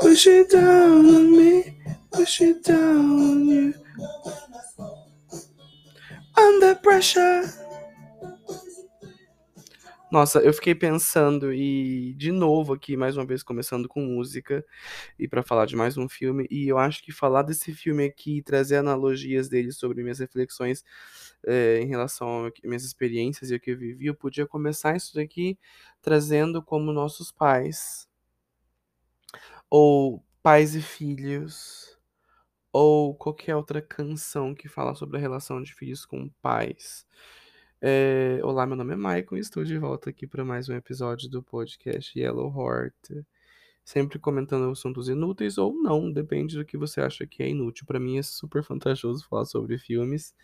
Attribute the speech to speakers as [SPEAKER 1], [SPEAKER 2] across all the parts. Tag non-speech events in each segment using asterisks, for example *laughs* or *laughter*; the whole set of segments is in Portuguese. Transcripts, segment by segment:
[SPEAKER 1] Push it down on me, push it down on you. Pressure. Nossa, eu fiquei pensando e de novo aqui, mais uma vez começando com música e para falar de mais um filme, e eu acho que falar desse filme aqui e trazer analogias dele sobre minhas reflexões é, em relação às minhas experiências e o que eu vivi, eu podia começar isso daqui trazendo como nossos pais, ou pais e filhos, ou qualquer outra canção que fala sobre a relação de filhos com pais. É, olá, meu nome é Michael e estou de volta aqui para mais um episódio do podcast Yellow Heart. Sempre comentando assuntos inúteis ou não, depende do que você acha que é inútil. Para mim é super vantajoso falar sobre filmes.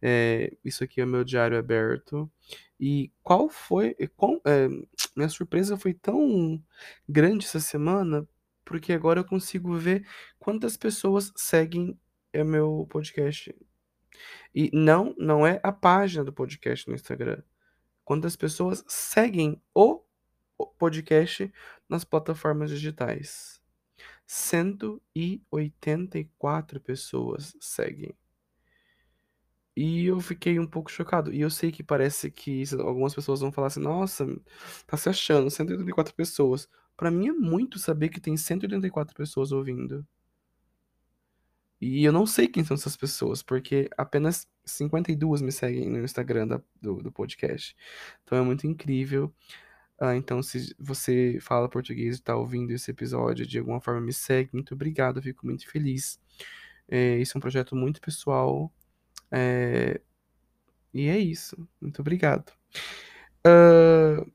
[SPEAKER 1] É, isso aqui é meu diário aberto. E qual foi. Qual, é, minha surpresa foi tão grande essa semana, porque agora eu consigo ver quantas pessoas seguem o meu podcast e não, não é a página do podcast no Instagram. Quantas pessoas seguem o podcast nas plataformas digitais? 184 pessoas seguem. E eu fiquei um pouco chocado. E eu sei que parece que algumas pessoas vão falar assim: nossa, tá se achando, 184 pessoas. Para mim é muito saber que tem 184 pessoas ouvindo. E eu não sei quem são essas pessoas, porque apenas 52 me seguem no Instagram da, do, do podcast. Então é muito incrível. Ah, então, se você fala português e está ouvindo esse episódio, de alguma forma me segue, muito obrigado, fico muito feliz. É, esse é um projeto muito pessoal. É, e é isso. Muito obrigado. Uh,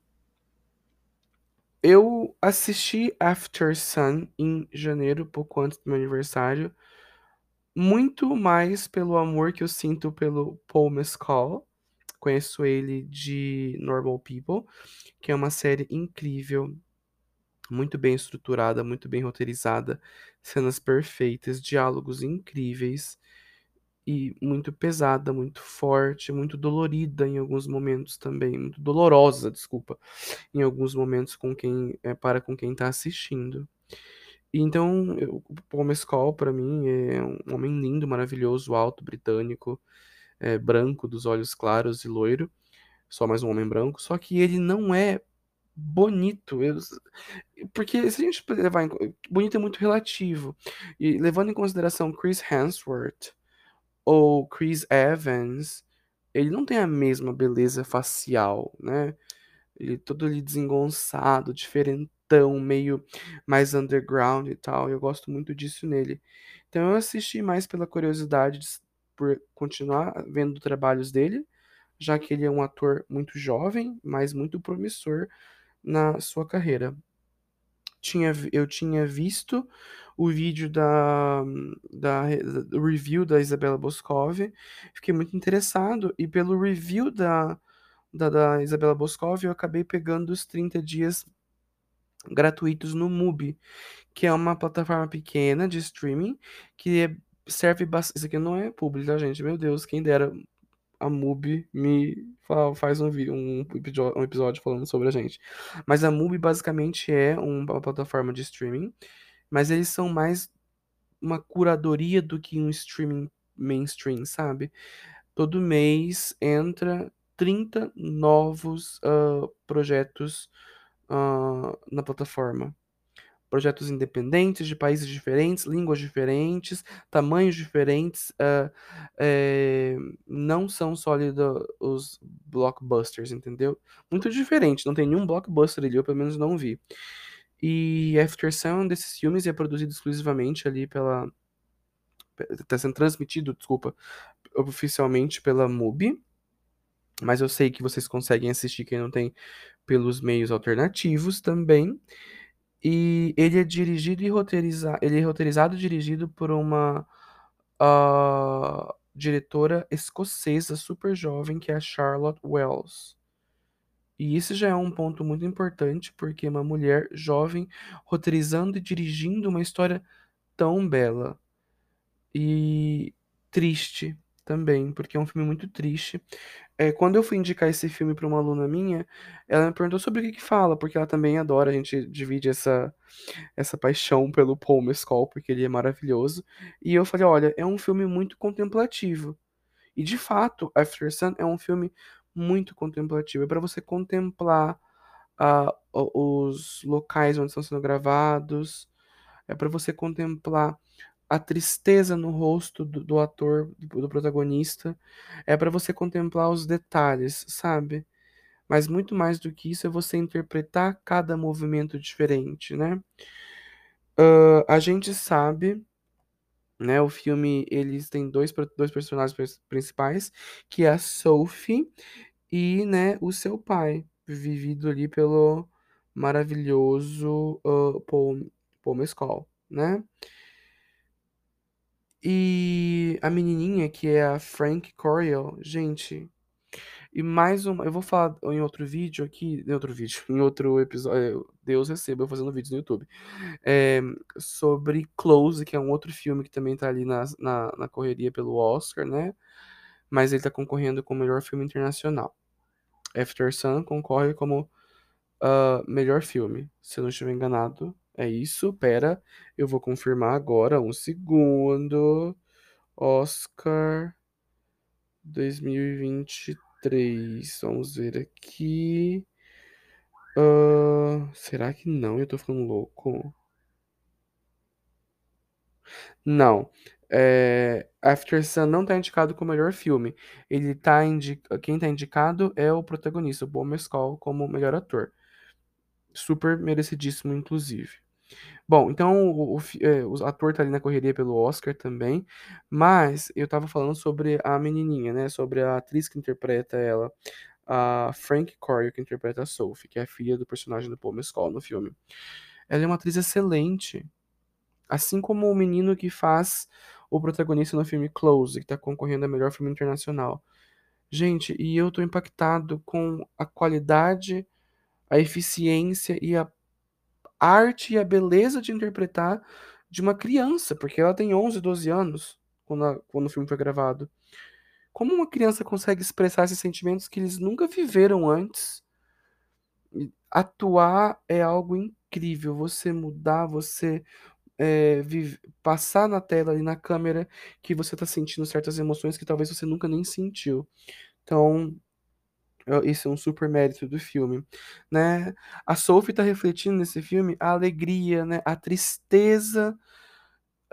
[SPEAKER 1] eu assisti After Sun em janeiro, pouco antes do meu aniversário muito mais pelo amor que eu sinto pelo Paul Mescal. Conheço ele de Normal People, que é uma série incrível, muito bem estruturada, muito bem roteirizada, cenas perfeitas, diálogos incríveis e muito pesada, muito forte, muito dolorida em alguns momentos também, muito dolorosa, desculpa, em alguns momentos com quem é, para com quem está assistindo. Então, eu, o Paul Mescal, para mim, é um homem lindo, maravilhoso, alto, britânico, é, branco, dos olhos claros e loiro. Só mais um homem branco. Só que ele não é bonito. Eu, porque se a gente levar em, bonito é muito relativo. E levando em consideração Chris Hemsworth ou Chris Evans, ele não tem a mesma beleza facial, né? Ele todo ali desengonçado, diferente tão meio mais underground e tal. Eu gosto muito disso nele. Então eu assisti mais pela curiosidade de, por continuar vendo trabalhos dele, já que ele é um ator muito jovem, mas muito promissor na sua carreira. Tinha, eu tinha visto o vídeo da, da, do review da Isabela Boscov, fiquei muito interessado, e pelo review da, da, da Isabela Boscov eu acabei pegando os 30 dias gratuitos no Mubi, que é uma plataforma pequena de streaming que é, serve bastante. Isso aqui não é público, tá, gente? Meu Deus, quem dera a Mubi me faz um, um, um episódio falando sobre a gente. Mas a Mubi basicamente é uma plataforma de streaming, mas eles são mais uma curadoria do que um streaming mainstream, sabe? Todo mês entra 30 novos uh, projetos uh, na plataforma. Projetos independentes, de países diferentes, línguas diferentes, tamanhos diferentes, uh, é, não são só ali do, os blockbusters, entendeu? Muito diferente, não tem nenhum blockbuster ali, eu pelo menos não vi. E After Sun desses filmes é produzido exclusivamente ali pela. Está sendo transmitido, desculpa, oficialmente pela MUBI. Mas eu sei que vocês conseguem assistir quem não tem pelos meios alternativos também. E ele é dirigido e roteirizado. Ele é roteirizado e dirigido por uma uh, diretora escocesa super jovem, que é a Charlotte Wells. E isso já é um ponto muito importante, porque uma mulher jovem roteirizando e dirigindo uma história tão bela. E triste também, porque é um filme muito triste. É, quando eu fui indicar esse filme para uma aluna minha, ela me perguntou sobre o que que fala, porque ela também adora, a gente divide essa, essa paixão pelo Paul Mescal, porque ele é maravilhoso. E eu falei, olha, é um filme muito contemplativo. E de fato, After Sun é um filme muito contemplativo. É para você contemplar o- os locais onde estão sendo gravados, é para você contemplar a tristeza no rosto do, do ator, do, protagonista, é para você contemplar os detalhes, sabe? Mas muito mais do que isso é você interpretar cada movimento diferente, né? Ah, a gente sabe, né? O filme, eles têm dois, dois personagens prin- principais, que é a Sophie e, né, o seu pai, vivido ali pelo maravilhoso ah, Paul, Paul Mescal, né? E a menininha, que é a Frank Coryell, gente, e mais uma, eu vou falar em outro vídeo aqui, em outro vídeo, *laughs* em outro episódio, Deus receba eu fazendo vídeos no YouTube, é, sobre Close, que é um outro filme que também tá ali na, na, na correria pelo Oscar, né? Mas ele tá concorrendo com o melhor filme internacional. After Sun concorre como ah, melhor filme, se eu não estiver enganado. É isso, pera, eu vou confirmar agora, um segundo. Oscar 2023. Vamos ver aqui. Ah, será que não? Eu tô ficando louco. Não. É, After Sun não tá indicado como melhor filme. Ele tá indi... Quem tá indicado é o protagonista, o Paul Mescal, como melhor ator. Super merecidíssimo, inclusive. Bom, então o, o, é, o ator tá ali na correria pelo Oscar também, mas eu tava falando sobre a menininha, né? Sobre a atriz que interpreta ela, a Frank Corio, que interpreta a Sophie, que é a filha do personagem do Paul Mescal no filme. Ela é uma atriz excelente, assim como o menino que faz o protagonista no filme Close, que tá concorrendo a melhor filme internacional. Gente, e eu tô impactado com a qualidade, a eficiência e a arte e a beleza de interpretar de uma criança, porque ela tem 11, 12 anos quando, a- quando o filme foi gravado. Como uma criança consegue expressar esses sentimentos que eles nunca viveram antes? E Atuar é algo incrível. Você mudar, você é, vive- passar na tela ali na câmera que você está sentindo certas emoções que talvez você nunca nem sentiu. Então, Isso é um super mérito do filme, né? A Sophie tá refletindo nesse filme a alegria, né? A tristeza,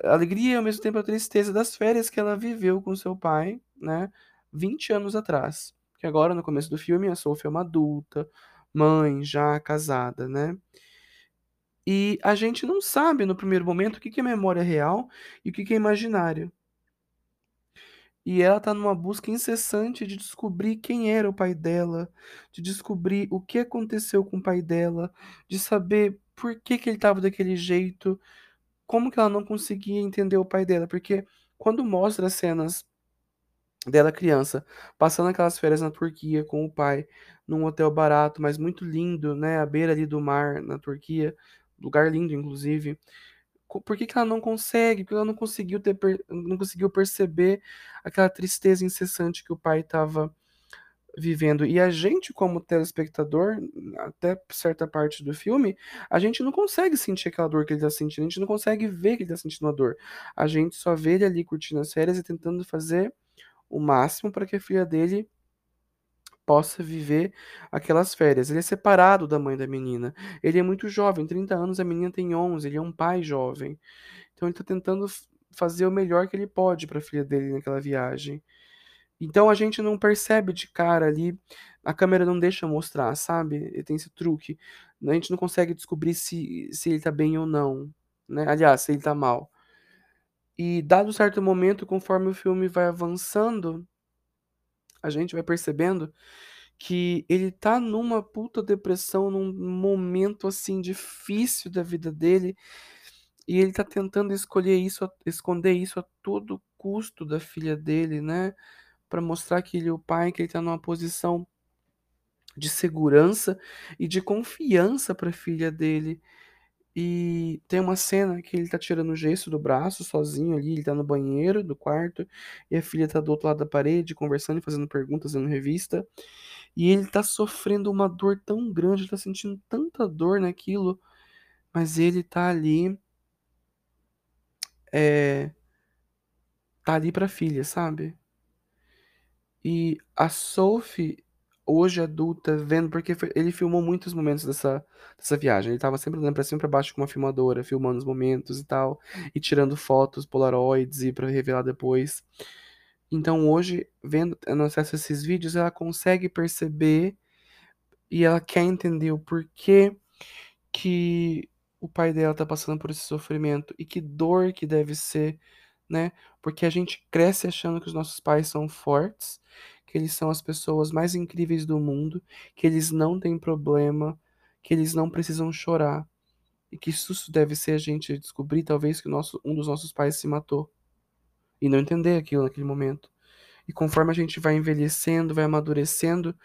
[SPEAKER 1] a alegria e ao mesmo tempo a tristeza das férias que ela viveu com seu pai, né? 20 anos atrás. Que agora, no começo do filme, a Sophie é uma adulta, mãe, já casada, né? E a gente não sabe no primeiro momento o que é memória real e o que é imaginário. E ela tá numa busca incessante de descobrir quem era o pai dela, de descobrir o que aconteceu com o pai dela, de saber por que que ele estava daquele jeito, como que ela não conseguia entender o pai dela, porque quando mostra as cenas dela criança, passando aquelas férias na Turquia com o pai, num hotel barato, mas muito lindo, né, à beira ali do mar, na Turquia, lugar lindo inclusive, por que que ela não consegue? Porque ela não conseguiu ter, não conseguiu perceber aquela tristeza incessante que o pai estava vivendo. E a gente, como telespectador, até certa parte do filme, a gente não consegue sentir aquela dor que ele está sentindo, a gente não consegue ver que ele está sentindo a dor. A gente só vê ele ali curtindo as férias e tentando fazer o máximo para que a filha dele possa viver aquelas férias. Ele é separado da mãe da menina. Ele é muito jovem, 30 anos, a menina tem 11, ele é um pai jovem. Então ele tá tentando fazer o melhor que ele pode para a filha dele naquela viagem. Então a gente não percebe de cara ali, a câmera não deixa mostrar, sabe? Ele tem esse truque. A gente não consegue descobrir se, se ele tá bem ou não, né? Aliás, se ele tá mal. E dado certo momento, conforme o filme vai avançando, a gente vai percebendo que ele tá numa puta depressão, num momento assim difícil da vida dele, E ele tá tentando escolher isso, esconder isso a todo custo da filha dele, né? Pra mostrar que ele é o pai, que ele tá numa posição de segurança e de confiança pra filha dele. E tem uma cena que ele tá tirando o gesso do braço sozinho ali, ele tá no banheiro do quarto, e a filha tá do outro lado da parede, conversando e fazendo perguntas, lendo revista. E ele tá sofrendo uma dor tão grande, ele tá sentindo tanta dor naquilo, mas ele tá ali, é, tá ali pra filha, sabe? E a Sophie, hoje adulta, vendo, porque ele filmou muitos momentos dessa, dessa viagem. Ele tava sempre andando pra cima e pra baixo com uma filmadora, filmando os momentos e tal, e tirando fotos, polaroids e pra revelar depois. Então hoje, vendo, tendo acesso a esses vídeos, ela consegue perceber e ela quer entender o porquê que o pai dela tá passando por esse sofrimento e que dor que deve ser, né? Porque a gente cresce achando que os nossos pais são fortes, que eles são as pessoas mais incríveis do mundo, que eles não têm problema, que eles não precisam chorar. E que isso deve ser a gente descobrir, talvez, que nosso, um dos nossos pais se matou. E não entender aquilo naquele momento. E conforme a gente vai envelhecendo, vai amadurecendo,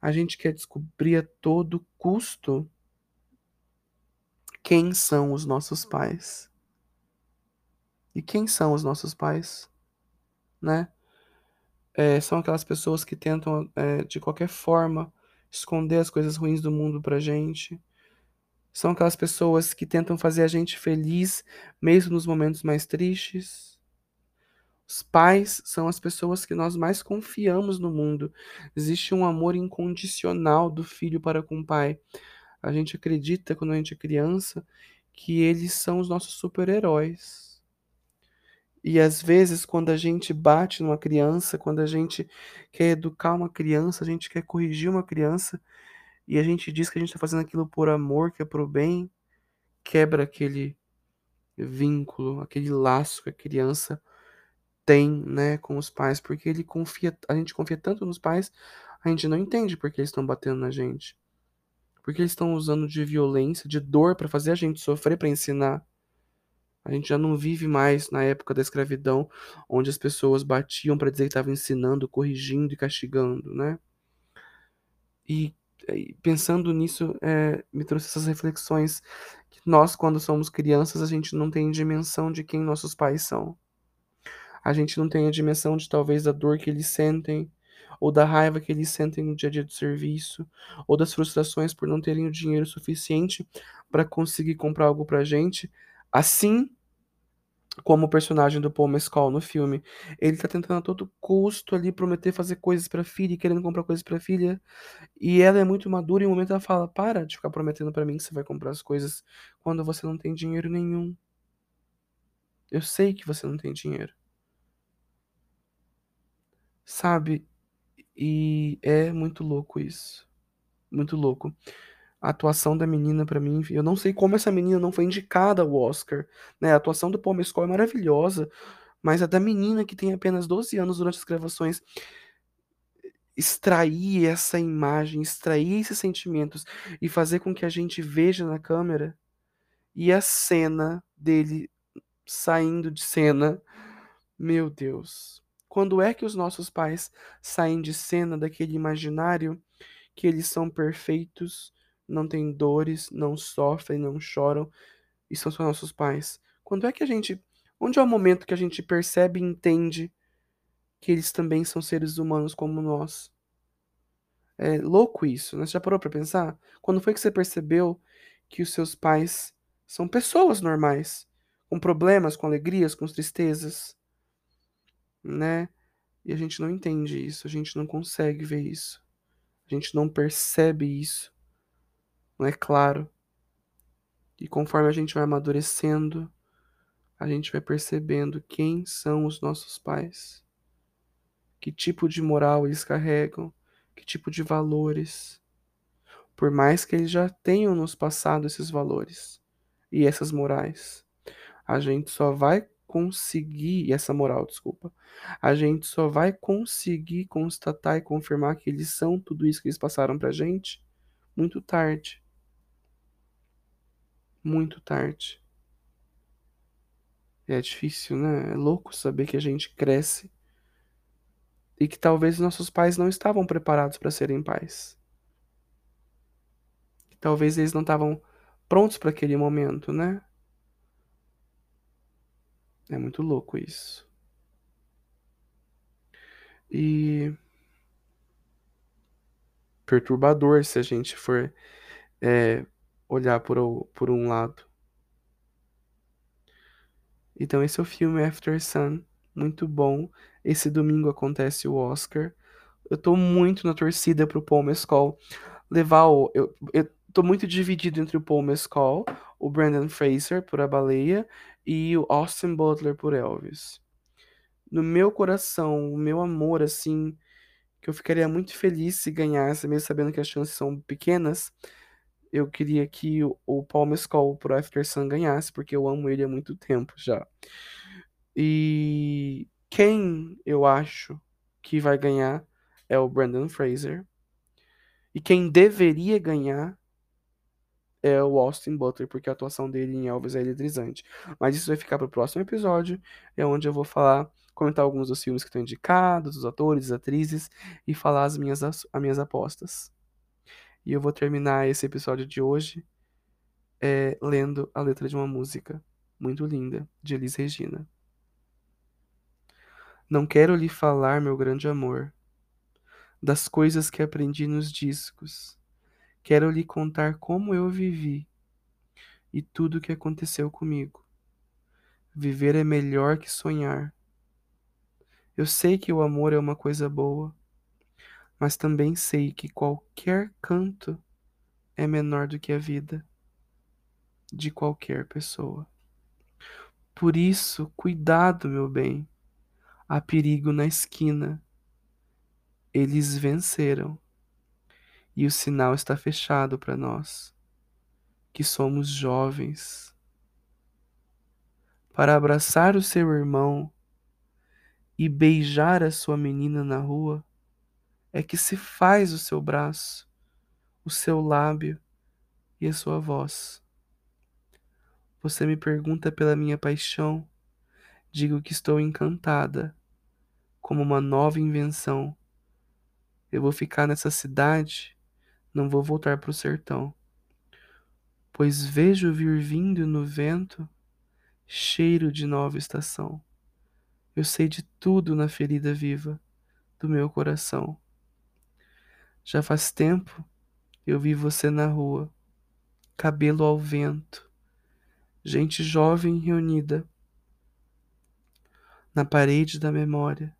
[SPEAKER 1] a gente quer descobrir a todo custo quem são os nossos pais. E quem são os nossos pais, né? É, são aquelas pessoas que tentam, é, de qualquer forma, esconder as coisas ruins do mundo pra gente. São aquelas pessoas que tentam fazer a gente feliz, mesmo nos momentos mais tristes. Os pais são as pessoas que nós mais confiamos no mundo. Existe um amor incondicional do filho para com o pai. A gente acredita, quando a gente é criança, que eles são os nossos super-heróis. E às vezes, quando a gente bate numa criança, quando a gente quer educar uma criança, a gente quer corrigir uma criança, e a gente diz que a gente está fazendo aquilo por amor, que é pro bem, quebra aquele vínculo, aquele laço que a criança tem, né, com os pais, porque ele confia, a gente confia tanto nos pais, a gente não entende porque eles estão batendo na gente. Porque eles estão usando de violência, de dor para fazer a gente sofrer para ensinar. A gente já não vive mais na época da escravidão, onde as pessoas batiam para dizer que estavam ensinando, corrigindo e castigando, né? E, e pensando nisso, é, me trouxe essas reflexões que nós, quando somos crianças, a gente não tem dimensão de quem nossos pais são. A gente não tem a dimensão de talvez da dor que eles sentem, ou da raiva que eles sentem no dia a dia do serviço, ou das frustrações por não terem o dinheiro suficiente para conseguir comprar algo pra gente. Assim como o personagem do Paul Mescal no filme. Ele tá tentando a todo custo ali prometer fazer coisas pra filha e querendo comprar coisas pra filha. E ela é muito madura e em um momento ela fala: Para de ficar prometendo pra mim que você vai comprar as coisas quando você não tem dinheiro nenhum. Eu sei que você não tem dinheiro. Sabe? E é muito louco isso. Muito louco. A atuação da menina, pra mim, eu não sei como essa menina não foi indicada ao Oscar, né? A atuação do Paul Mescal é maravilhosa, mas a da menina que tem apenas 12 anos durante as gravações, extrair essa imagem, extrair esses sentimentos e fazer com que a gente veja na câmera e a cena dele saindo de cena, meu Deus. Quando é que os nossos pais saem de cena daquele imaginário que eles são perfeitos, não têm dores, não sofrem, não choram e são só nossos pais? Quando é que a gente. Onde é o momento que a gente percebe e entende que eles também são seres humanos como nós? É louco isso, né? Você já parou pra pensar? Quando foi que você percebeu que os seus pais são pessoas normais, com problemas, com alegrias, com tristezas, né? E a gente não entende isso, a gente não consegue ver isso, a gente não percebe isso, não é claro. E conforme a gente vai amadurecendo, a gente vai percebendo quem são os nossos pais, que tipo de moral eles carregam, que tipo de valores, por mais que eles já tenham nos passado esses valores e essas morais. A gente só vai conseguir, essa moral, desculpa, a gente só vai conseguir constatar e confirmar que eles são tudo isso que eles passaram pra gente muito tarde. Muito tarde. É difícil, né? É louco saber que a gente cresce e que talvez nossos pais não estavam preparados para serem pais. Que talvez eles não estavam prontos para aquele momento, né? É muito louco isso. E perturbador se a gente for é, olhar por, por um lado. Então esse é o filme After Sun, muito bom. Esse domingo acontece o Oscar. Eu tô muito na torcida pro Paul Mescal levar o. Eu, eu tô muito dividido entre o Paul Mescal, o Brandon Fraser por A Baleia e o Austin Butler por Elvis. No meu coração, o meu amor, assim, que eu ficaria muito feliz se ganhasse, mesmo sabendo que as chances são pequenas. Eu queria que o, o Paul Mescal por After Sun ganhasse, porque eu amo ele há muito tempo já. E quem eu acho que vai ganhar é o Brandon Fraser. E quem deveria ganhar é o Austin Butler, porque a atuação dele em Elvis é eletrizante. Mas isso vai ficar para o próximo episódio, é onde eu vou falar, comentar alguns dos filmes que estão indicados, os atores, atrizes, e falar as minhas, as minhas apostas. E eu vou terminar esse episódio de hoje é, lendo a letra de uma música muito linda, de Elis Regina. Não quero lhe falar, meu grande amor, das coisas que aprendi nos discos. Quero lhe contar como eu vivi e tudo o que aconteceu comigo. Viver é melhor que sonhar. Eu sei que o amor é uma coisa boa, mas também sei que qualquer canto é menor do que a vida de qualquer pessoa. Por isso, cuidado, meu bem há perigo na esquina. Eles venceram. E o sinal está fechado para nós, que somos jovens. Para abraçar o seu irmão e beijar a sua menina na rua, é que se faz o seu braço, o seu lábio e a sua voz. Você me pergunta pela minha paixão, digo que estou encantada como uma nova invenção. Eu vou ficar nessa cidade, não vou voltar para o sertão. Pois vejo vir vindo no vento cheiro de nova estação. Eu sei de tudo na ferida viva do meu coração. Já faz tempo eu vi você na rua, cabelo ao vento, gente jovem reunida na parede da memória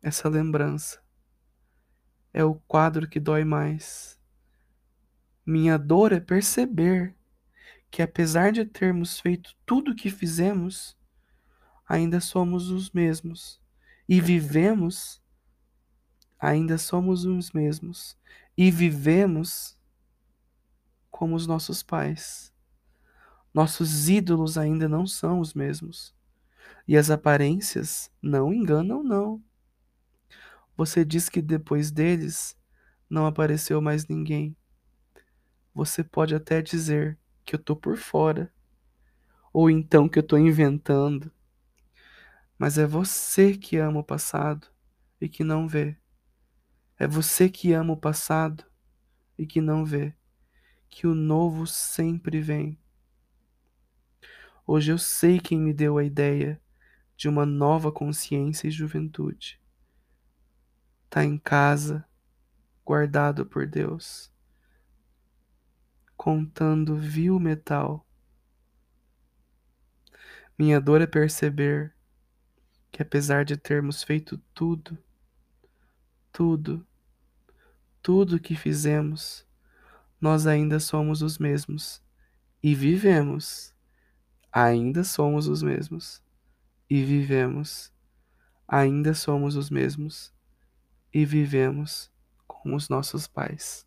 [SPEAKER 1] essa lembrança. É o quadro que dói mais. Minha dor é perceber que, apesar de termos feito tudo o que fizemos, ainda somos os mesmos. E vivemos, ainda somos os mesmos. E vivemos como os nossos pais. Nossos ídolos ainda não são os mesmos. E as aparências não enganam, não. Você diz que depois deles não apareceu mais ninguém. Você pode até dizer que eu tô por fora, ou então que eu tô inventando. Mas é você que ama o passado e que não vê. É você que ama o passado e que não vê que o novo sempre vem. Hoje eu sei quem me deu a ideia de uma nova consciência e juventude está em casa, guardado por Deus, contando vil metal. Minha dor é perceber que, apesar de termos feito tudo, tudo, tudo que fizemos, nós ainda somos os mesmos e vivemos. Ainda somos os mesmos e vivemos. Ainda somos os mesmos e vivemos como os nossos pais.